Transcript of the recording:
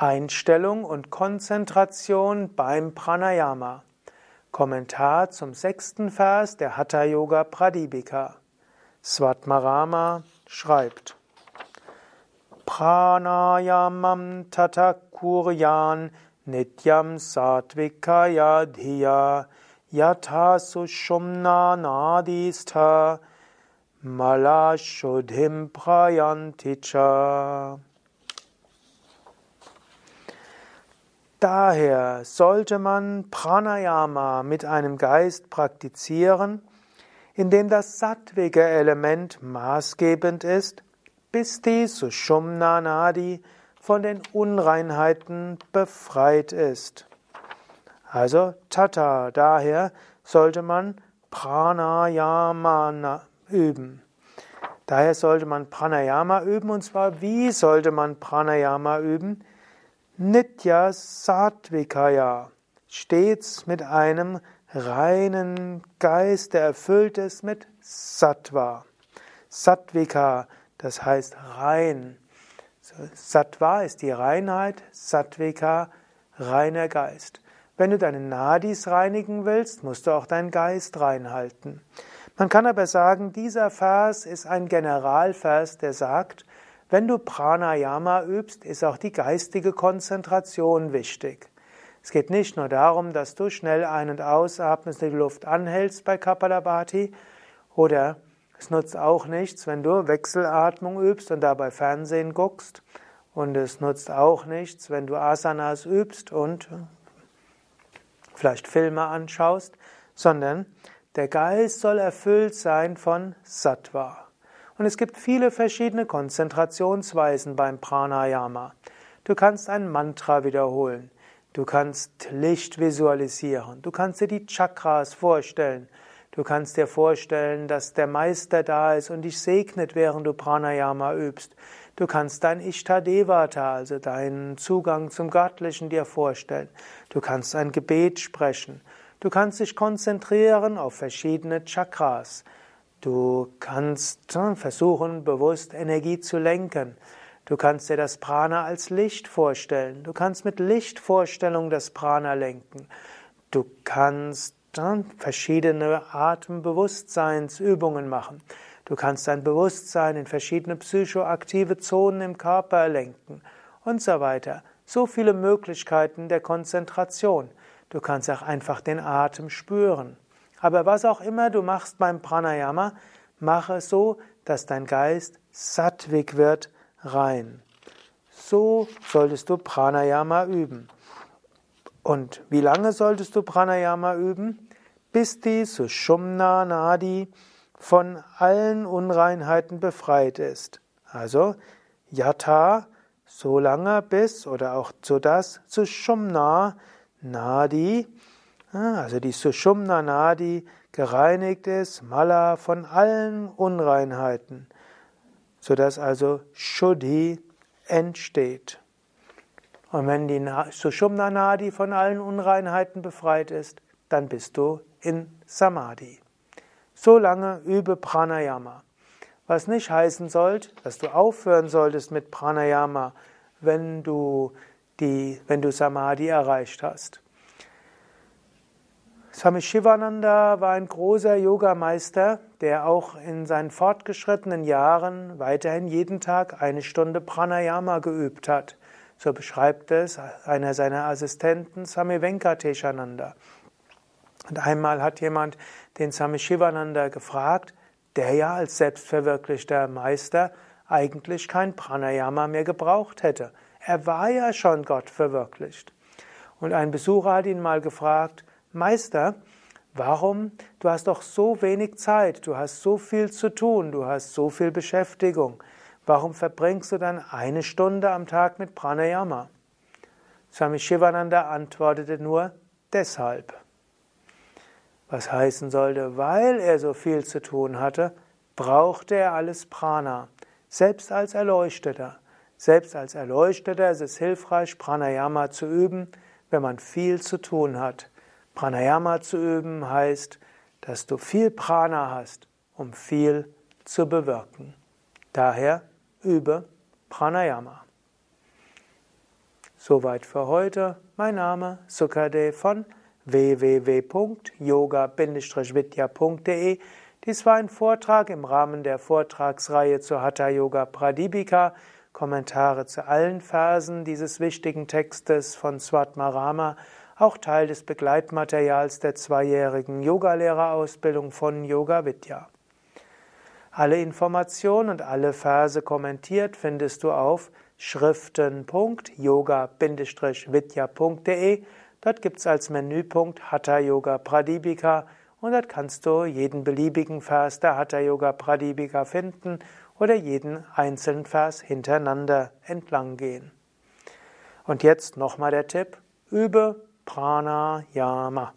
Einstellung und Konzentration beim Pranayama. Kommentar zum sechsten Vers der Hatha Yoga Pradipika. Svatmarama schreibt: Pranayamam tata kuryan nityam satvikaya dhiya yatha sushumna nadistha malashodhim prayanticha. Daher sollte man Pranayama mit einem Geist praktizieren, in dem das sattwige Element maßgebend ist, bis die Sushumna Nadi von den Unreinheiten befreit ist. Also Tata, daher sollte man Pranayama üben. Daher sollte man Pranayama üben, und zwar wie sollte man Pranayama üben? Nitya Sattvikaya, stets mit einem reinen Geist, der erfüllt ist mit Sattva. Sattvika, das heißt rein. Sattva ist die Reinheit, Sattvika reiner Geist. Wenn du deine Nadis reinigen willst, musst du auch deinen Geist reinhalten. Man kann aber sagen, dieser Vers ist ein Generalvers, der sagt, wenn du Pranayama übst, ist auch die geistige Konzentration wichtig. Es geht nicht nur darum, dass du schnell ein- und ausatmest, die Luft anhältst bei Kapalabhati, oder es nutzt auch nichts, wenn du Wechselatmung übst und dabei Fernsehen guckst, und es nutzt auch nichts, wenn du Asanas übst und vielleicht Filme anschaust, sondern der Geist soll erfüllt sein von Sattva. Und es gibt viele verschiedene Konzentrationsweisen beim Pranayama. Du kannst ein Mantra wiederholen. Du kannst Licht visualisieren. Du kannst dir die Chakras vorstellen. Du kannst dir vorstellen, dass der Meister da ist und dich segnet, während du Pranayama übst. Du kannst dein Ishtadevata, also deinen Zugang zum Göttlichen, dir vorstellen. Du kannst ein Gebet sprechen. Du kannst dich konzentrieren auf verschiedene Chakras. Du kannst versuchen, bewusst Energie zu lenken. Du kannst dir das Prana als Licht vorstellen. Du kannst mit Lichtvorstellung das Prana lenken. Du kannst verschiedene Atembewusstseinsübungen machen. Du kannst dein Bewusstsein in verschiedene psychoaktive Zonen im Körper lenken und so weiter. So viele Möglichkeiten der Konzentration. Du kannst auch einfach den Atem spüren. Aber was auch immer du machst beim Pranayama, mache es so, dass dein Geist sattwig wird, rein. So solltest du Pranayama üben. Und wie lange solltest du Pranayama üben? Bis die Sushumna Nadi von allen Unreinheiten befreit ist. Also Yatha, so lange bis oder auch so dass Sushumna Nadi also die Sushumna Nadi gereinigt ist, Mala von allen Unreinheiten, sodass also Shuddhi entsteht. Und wenn die Sushumna Nadi von allen Unreinheiten befreit ist, dann bist du in Samadhi. So lange übe Pranayama. Was nicht heißen sollte, dass du aufhören solltest mit Pranayama, wenn du, die, wenn du Samadhi erreicht hast. Swami Shivananda war ein großer Yogameister, der auch in seinen fortgeschrittenen Jahren weiterhin jeden Tag eine Stunde Pranayama geübt hat. So beschreibt es einer seiner Assistenten, Swami Venkateshananda. Und einmal hat jemand den Swami Shivananda gefragt, der ja als selbstverwirklichter Meister eigentlich kein Pranayama mehr gebraucht hätte. Er war ja schon Gott verwirklicht. Und ein Besucher hat ihn mal gefragt, Meister, warum? Du hast doch so wenig Zeit, du hast so viel zu tun, du hast so viel Beschäftigung. Warum verbringst du dann eine Stunde am Tag mit Pranayama? Swami Shivananda antwortete nur deshalb. Was heißen sollte, weil er so viel zu tun hatte, brauchte er alles Prana, selbst als Erleuchteter. Selbst als Erleuchteter ist es hilfreich, Pranayama zu üben, wenn man viel zu tun hat. Pranayama zu üben heißt, dass du viel Prana hast, um viel zu bewirken. Daher übe Pranayama. Soweit für heute. Mein Name Sukadev von www.yoga-vidya.de. Dies war ein Vortrag im Rahmen der Vortragsreihe zu Hatha Yoga Pradipika. Kommentare zu allen Versen dieses wichtigen Textes von Swatmarama, auch Teil des Begleitmaterials der zweijährigen Yogalehrerausbildung von Yoga Vidya. Alle Informationen und alle Verse kommentiert findest du auf schriften.yoga-vidya.de. Dort gibt es als Menüpunkt Hatha Yoga Pradipika und dort kannst du jeden beliebigen Vers der Hatha Yoga Pradipika finden oder jeden einzelnen Vers hintereinander entlang gehen. Und jetzt nochmal der Tipp, übe Pranayama.